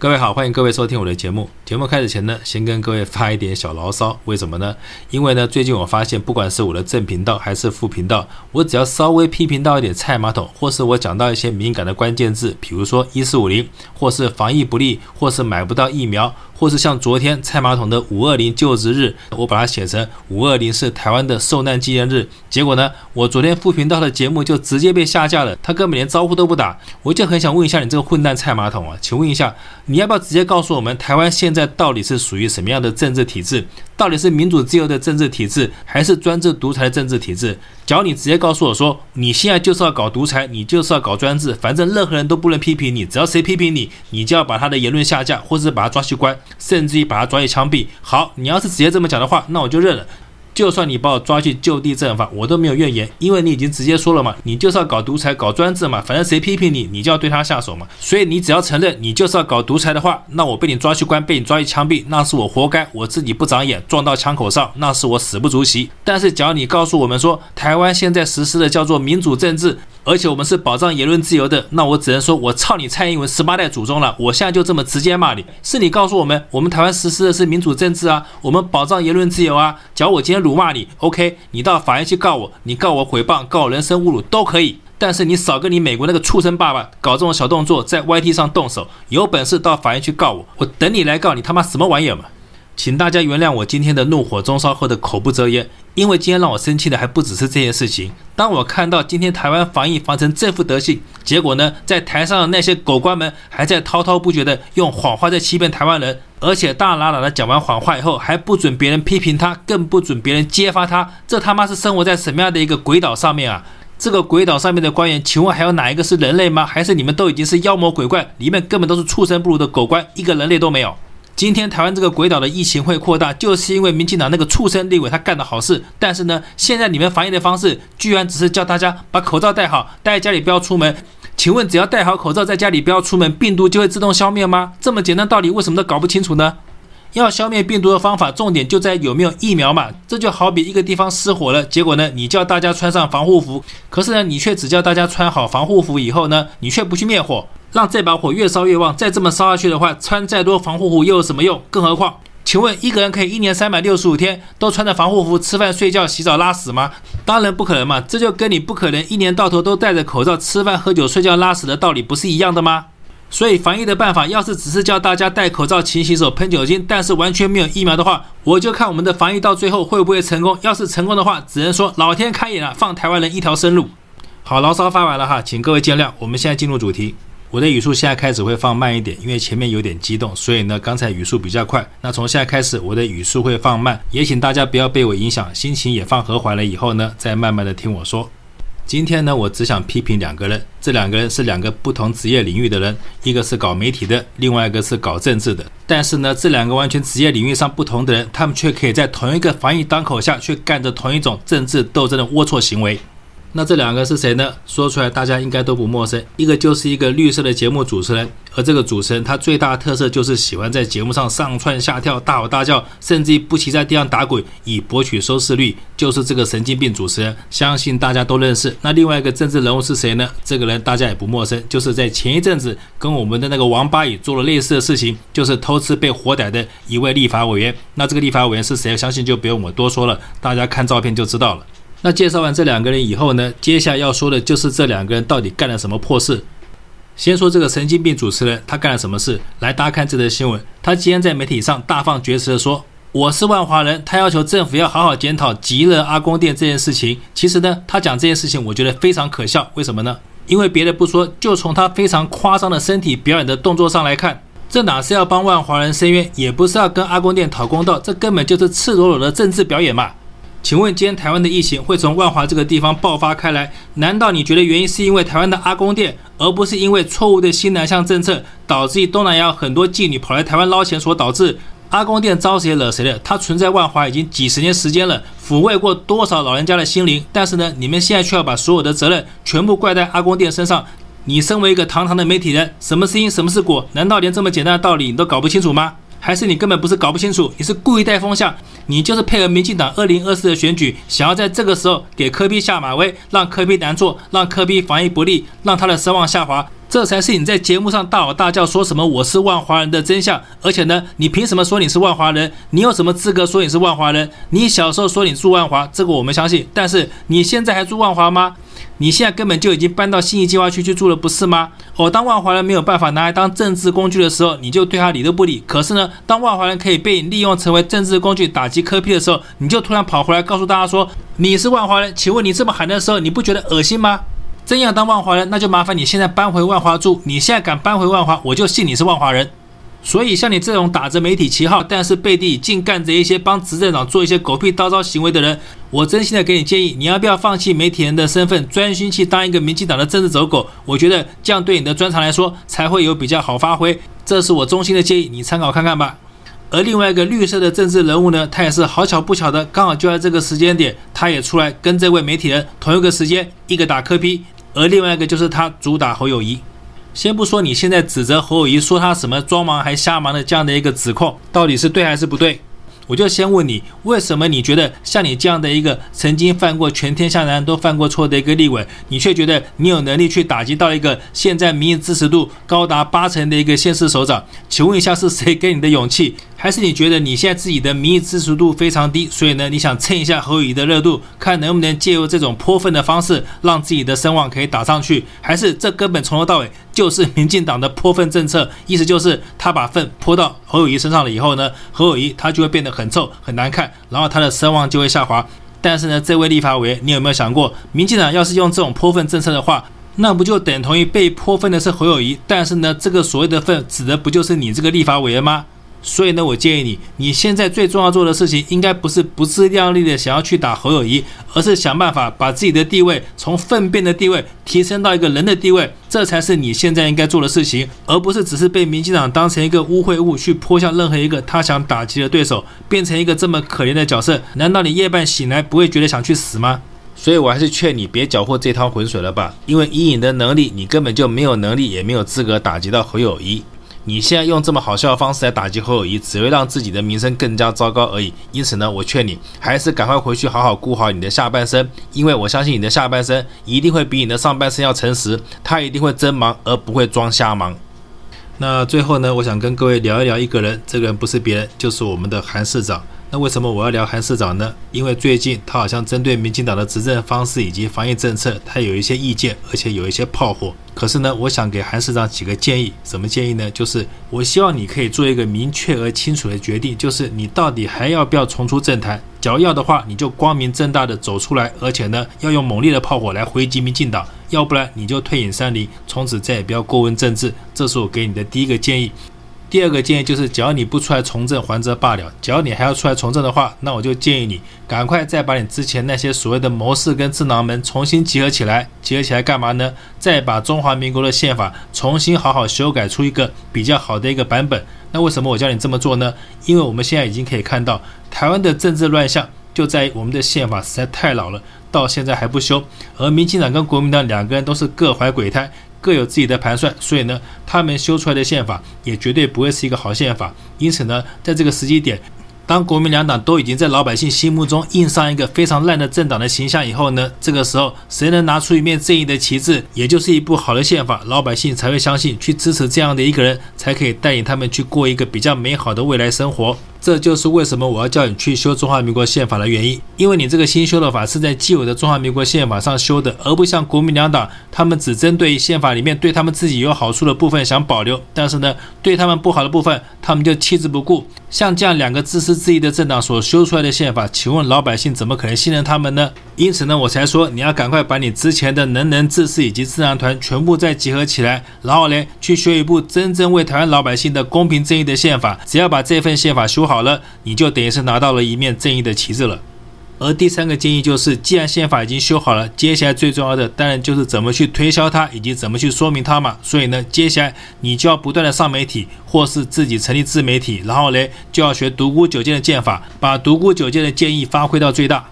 各位好，欢迎各位收听我的节目。节目开始前呢，先跟各位发一点小牢骚。为什么呢？因为呢，最近我发现，不管是我的正频道还是副频道，我只要稍微批评到一点菜马桶，或是我讲到一些敏感的关键字，比如说一四五零，或是防疫不力，或是买不到疫苗，或是像昨天菜马桶的五二零就职日，我把它写成五二零是台湾的受难纪念日。结果呢，我昨天副频道的节目就直接被下架了，他根本连招呼都不打。我就很想问一下你这个混蛋菜马桶啊，请问一下，你要不要直接告诉我们，台湾现在到底是属于什么样的政治体制？到底是民主自由的政治体制，还是专制独裁的政治体制？只要你直接告诉我说，你现在就是要搞独裁，你就是要搞专制，反正任何人都不能批评你，只要谁批评你，你就要把他的言论下架，或者是把他抓去关，甚至于把他抓去枪毙。好，你要是直接这么讲的话，那我就认了。就算你把我抓去就地正法，我都没有怨言，因为你已经直接说了嘛，你就是要搞独裁、搞专制嘛，反正谁批评你，你就要对他下手嘛。所以你只要承认你就是要搞独裁的话，那我被你抓去关，被你抓去枪毙，那是我活该，我自己不长眼，撞到枪口上，那是我死不足惜。但是，只要你告诉我们说，台湾现在实施的叫做民主政治，而且我们是保障言论自由的，那我只能说我操你蔡英文十八代祖宗了，我现在就这么直接骂你。是你告诉我们，我们台湾实施的是民主政治啊，我们保障言论自由啊。假如我今天辱骂你，OK。你到法院去告我，你告我诽谤，告我人身侮辱都可以，但是你少跟你美国那个畜生爸爸搞这种小动作，在 YT 上动手，有本事到法院去告我，我等你来告你他妈什么玩意儿嘛！请大家原谅我今天的怒火中烧后的口不择言，因为今天让我生气的还不只是这件事情。当我看到今天台湾防疫防成这副德行，结果呢，在台上的那些狗官们还在滔滔不绝的用谎话在欺骗台湾人，而且大喇喇的讲完谎话以后，还不准别人批评他，更不准别人揭发他，这他妈是生活在什么样的一个鬼岛上面啊？这个鬼岛上面的官员，请问还有哪一个是人类吗？还是你们都已经是妖魔鬼怪，里面根本都是畜生不如的狗官，一个人类都没有？今天台湾这个鬼岛的疫情会扩大，就是因为民进党那个畜生立委他干的好事。但是呢，现在你们防疫的方式居然只是叫大家把口罩戴好，待在家里不要出门。请问，只要戴好口罩，在家里不要出门，病毒就会自动消灭吗？这么简单道理，为什么都搞不清楚呢？要消灭病毒的方法，重点就在有没有疫苗嘛。这就好比一个地方失火了，结果呢，你叫大家穿上防护服，可是呢，你却只叫大家穿好防护服以后呢，你却不去灭火，让这把火越烧越旺。再这么烧下去的话，穿再多防护服又有什么用？更何况，请问一个人可以一年三百六十五天都穿着防护服吃饭、睡觉、洗澡、拉屎吗？当然不可能嘛。这就跟你不可能一年到头都戴着口罩吃饭、喝酒、睡觉、拉屎的道理不是一样的吗？所以防疫的办法，要是只是叫大家戴口罩、勤洗手、喷酒精，但是完全没有疫苗的话，我就看我们的防疫到最后会不会成功。要是成功的话，只能说老天开眼了，放台湾人一条生路。好，牢骚发完了哈，请各位见谅。我们现在进入主题，我的语速现在开始会放慢一点，因为前面有点激动，所以呢，刚才语速比较快。那从现在开始，我的语速会放慢，也请大家不要被我影响，心情也放和缓了以后呢，再慢慢的听我说。今天呢，我只想批评两个人，这两个人是两个不同职业领域的人，一个是搞媒体的，另外一个是搞政治的。但是呢，这两个完全职业领域上不同的人，他们却可以在同一个防疫当口下，去干着同一种政治斗争的龌龊行为。那这两个是谁呢？说出来大家应该都不陌生。一个就是一个绿色的节目主持人，而这个主持人他最大的特色就是喜欢在节目上上窜下跳、大吼大叫，甚至不惜在地上打滚以博取收视率，就是这个神经病主持人。相信大家都认识。那另外一个政治人物是谁呢？这个人大家也不陌生，就是在前一阵子跟我们的那个王八乙做了类似的事情，就是偷吃被活逮的一位立法委员。那这个立法委员是谁？相信就不用我多说了，大家看照片就知道了。那介绍完这两个人以后呢，接下来要说的就是这两个人到底干了什么破事。先说这个神经病主持人，他干了什么事？来，大家看这则新闻。他今天在媒体上大放厥词的说：“我是万华人。”他要求政府要好好检讨极乐阿公店这件事情。其实呢，他讲这件事情，我觉得非常可笑。为什么呢？因为别的不说，就从他非常夸张的身体表演的动作上来看，这哪是要帮万华人伸冤，也不是要跟阿公店讨公道，这根本就是赤裸裸的政治表演嘛。请问，今天台湾的疫情会从万华这个地方爆发开来？难道你觉得原因是因为台湾的阿公店，而不是因为错误的新南向政策导致东南亚很多妓女跑来台湾捞钱所导致？阿公店招谁惹谁了？它存在万华已经几十年时间了，抚慰过多少老人家的心灵？但是呢，你们现在却要把所有的责任全部怪在阿公店身上？你身为一个堂堂的媒体人，什么是因，什么是果？难道连这么简单的道理你都搞不清楚吗？还是你根本不是搞不清楚，你是故意带风向，你就是配合民进党二零二四的选举，想要在这个时候给科比下马威，让科比难做，让科比防疫不力，让他的声望下滑，这才是你在节目上大吼大叫说什么我是万华人的真相。而且呢，你凭什么说你是万华人？你有什么资格说你是万华人？你小时候说你住万华，这个我们相信。但是你现在还住万华吗？你现在根本就已经搬到新义计划区去住了，不是吗？哦，当万华人没有办法拿来当政治工具的时候，你就对他理都不理。可是呢，当万华人可以被你利用成为政治工具打击柯 P 的时候，你就突然跑回来告诉大家说你是万华人。请问你这么喊的时候，你不觉得恶心吗？真要当万华人，那就麻烦你现在搬回万华住。你现在敢搬回万华，我就信你是万华人。所以，像你这种打着媒体旗号，但是背地里竟干着一些帮执政党做一些狗屁叨叨行为的人，我真心的给你建议，你要不要放弃媒体人的身份，专心去当一个民进党的政治走狗？我觉得这样对你的专长来说才会有比较好发挥。这是我衷心的建议，你参考看看吧。而另外一个绿色的政治人物呢，他也是好巧不巧的，刚好就在这个时间点，他也出来跟这位媒体人同一个时间，一个打磕批而另外一个就是他主打侯友谊。先不说你现在指责侯友谊说他什么装忙还瞎忙的这样的一个指控，到底是对还是不对？我就先问你，为什么你觉得像你这样的一个曾经犯过全天下男人都犯过错的一个立委，你却觉得你有能力去打击到一个现在民意支持度高达八成的一个县市首长？请问一下，是谁给你的勇气？还是你觉得你现在自己的民意支持度非常低，所以呢，你想蹭一下侯友谊的热度，看能不能借由这种泼粪的方式，让自己的声望可以打上去？还是这根本从头到尾就是民进党的泼粪政策？意思就是他把粪泼到侯友谊身上了以后呢，侯友谊他就会变得很臭很难看，然后他的声望就会下滑。但是呢，这位立法委员，你有没有想过，民进党要是用这种泼粪政策的话，那不就等同于被泼粪的是侯友谊？但是呢，这个所谓的粪指的不就是你这个立法委员吗？所以呢，我建议你，你现在最重要做的事情，应该不是不自量力的想要去打侯友谊，而是想办法把自己的地位从粪便的地位提升到一个人的地位，这才是你现在应该做的事情，而不是只是被民进党当成一个污秽物去泼向任何一个他想打击的对手，变成一个这么可怜的角色。难道你夜半醒来不会觉得想去死吗？所以我还是劝你别搅和这趟浑水了吧，因为以你的能力，你根本就没有能力，也没有资格打击到侯友谊。你现在用这么好笑的方式来打击侯友谊，只会让自己的名声更加糟糕而已。因此呢，我劝你还是赶快回去好好顾好你的下半身，因为我相信你的下半身一定会比你的上半身要诚实，他一定会真忙而不会装瞎忙。那最后呢，我想跟各位聊一聊一个人，这个人不是别人，就是我们的韩市长。那为什么我要聊韩市长呢？因为最近他好像针对民进党的执政方式以及防疫政策，他有一些意见，而且有一些炮火。可是呢，我想给韩市长几个建议。什么建议呢？就是我希望你可以做一个明确而清楚的决定，就是你到底还要不要重出政坛？假如要的话，你就光明正大的走出来，而且呢，要用猛烈的炮火来回击民进党；要不然，你就退隐山林，从此再也不要过问政治。这是我给你的第一个建议。第二个建议就是，只要你不出来从政，还则罢了；只要你还要出来从政的话，那我就建议你赶快再把你之前那些所谓的谋士跟智囊们重新集合起来。集合起来干嘛呢？再把中华民国的宪法重新好好修改出一个比较好的一个版本。那为什么我叫你这么做呢？因为我们现在已经可以看到，台湾的政治乱象就在于我们的宪法实在太老了，到现在还不修。而民进党跟国民党两个人都是各怀鬼胎。各有自己的盘算，所以呢，他们修出来的宪法也绝对不会是一个好宪法。因此呢，在这个时机点，当国民两党都已经在老百姓心目中印上一个非常烂的政党的形象以后呢，这个时候谁能拿出一面正义的旗帜，也就是一部好的宪法，老百姓才会相信，去支持这样的一个人，才可以带领他们去过一个比较美好的未来生活。这就是为什么我要叫你去修中华民国宪法的原因，因为你这个新修的法是在既有的中华民国宪法上修的，而不像国民两党，他们只针对宪法里面对他们自己有好处的部分想保留，但是呢，对他们不好的部分，他们就弃之不顾。像这样两个自私自利的政党所修出来的宪法，请问老百姓怎么可能信任他们呢？因此呢，我才说你要赶快把你之前的能人志士以及智囊团全部再集合起来，然后呢，去修一部真正为台湾老百姓的公平正义的宪法。只要把这份宪法修好好了，你就等于是拿到了一面正义的旗帜了。而第三个建议就是，既然宪法已经修好了，接下来最重要的当然就是怎么去推销它，以及怎么去说明它嘛。所以呢，接下来你就要不断的上媒体，或是自己成立自媒体，然后嘞，就要学独孤九剑的剑法，把独孤九剑的剑意发挥到最大。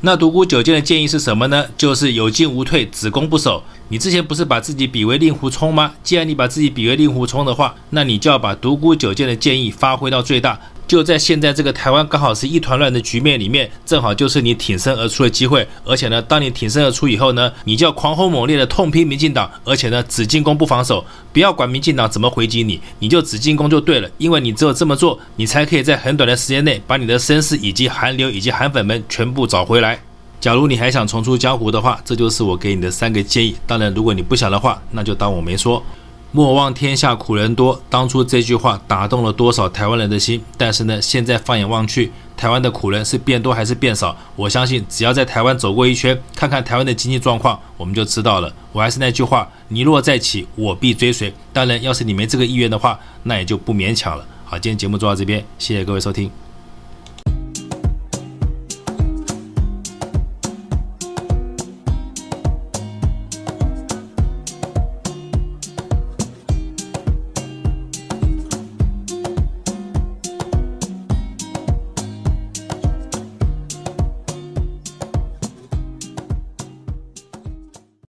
那独孤九剑的建议是什么呢？就是有进无退，只攻不守。你之前不是把自己比为令狐冲吗？既然你把自己比为令狐冲的话，那你就要把独孤九剑的建议发挥到最大，就在现在这个台湾刚好是一团乱的局面里面，正好就是你挺身而出的机会。而且呢，当你挺身而出以后呢，你就要狂轰猛烈的痛批民进党，而且呢，只进攻不防守，不要管民进党怎么回击你，你就只进攻就对了。因为你只有这么做，你才可以在很短的时间内把你的声势以及韩流以及韩粉们全部找回来。假如你还想重出江湖的话，这就是我给你的三个建议。当然，如果你不想的话，那就当我没说。莫忘天下苦人多，当初这句话打动了多少台湾人的心？但是呢，现在放眼望去，台湾的苦人是变多还是变少？我相信，只要在台湾走过一圈，看看台湾的经济状况，我们就知道了。我还是那句话，你若再起，我必追随。当然，要是你没这个意愿的话，那也就不勉强了。好，今天节目做到这边，谢谢各位收听。